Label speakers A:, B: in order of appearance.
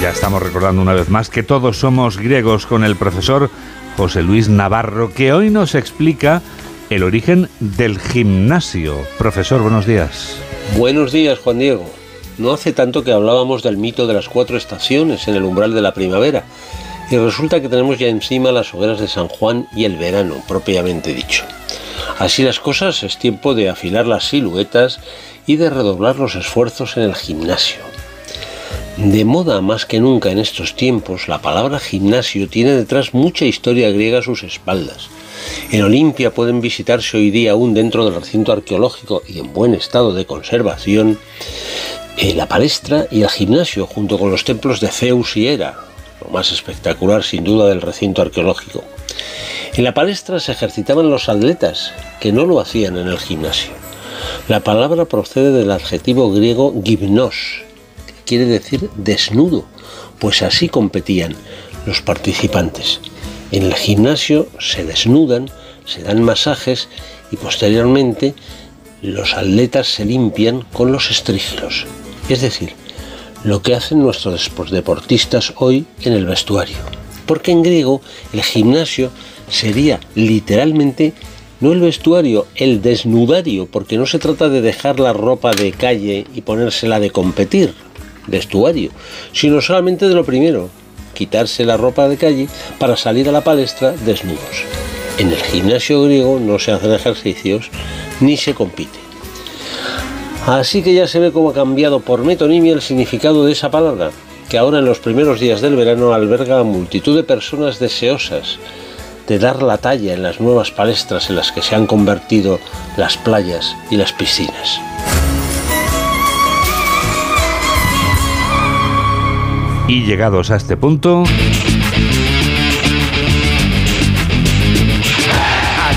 A: Ya estamos recordando una vez más que todos somos griegos con el profesor José Luis Navarro, que hoy nos explica el origen del gimnasio. Profesor, buenos días.
B: Buenos días, Juan Diego. No hace tanto que hablábamos del mito de las cuatro estaciones en el umbral de la primavera, y resulta que tenemos ya encima las hogueras de San Juan y el verano, propiamente dicho. Así las cosas, es tiempo de afilar las siluetas y de redoblar los esfuerzos en el gimnasio. De moda más que nunca en estos tiempos, la palabra gimnasio tiene detrás mucha historia griega a sus espaldas. En Olimpia pueden visitarse hoy día aún dentro del recinto arqueológico y en buen estado de conservación eh, la palestra y el gimnasio junto con los templos de Zeus y Hera, lo más espectacular sin duda del recinto arqueológico. En la palestra se ejercitaban los atletas, que no lo hacían en el gimnasio. La palabra procede del adjetivo griego gimnos, quiere decir desnudo, pues así competían los participantes. En el gimnasio se desnudan, se dan masajes y posteriormente los atletas se limpian con los estrígilos, es decir, lo que hacen nuestros deportistas hoy en el vestuario. Porque en griego el gimnasio sería literalmente no el vestuario, el desnudario, porque no se trata de dejar la ropa de calle y ponérsela de competir, vestuario, sino solamente de lo primero, quitarse la ropa de calle para salir a la palestra desnudos. En el gimnasio griego no se hacen ejercicios ni se compite. Así que ya se ve cómo ha cambiado por metonimia el significado de esa palabra, que ahora en los primeros días del verano alberga a multitud de personas deseosas de dar la talla en las nuevas palestras en las que se han convertido las playas y las piscinas.
A: Y llegados a este punto...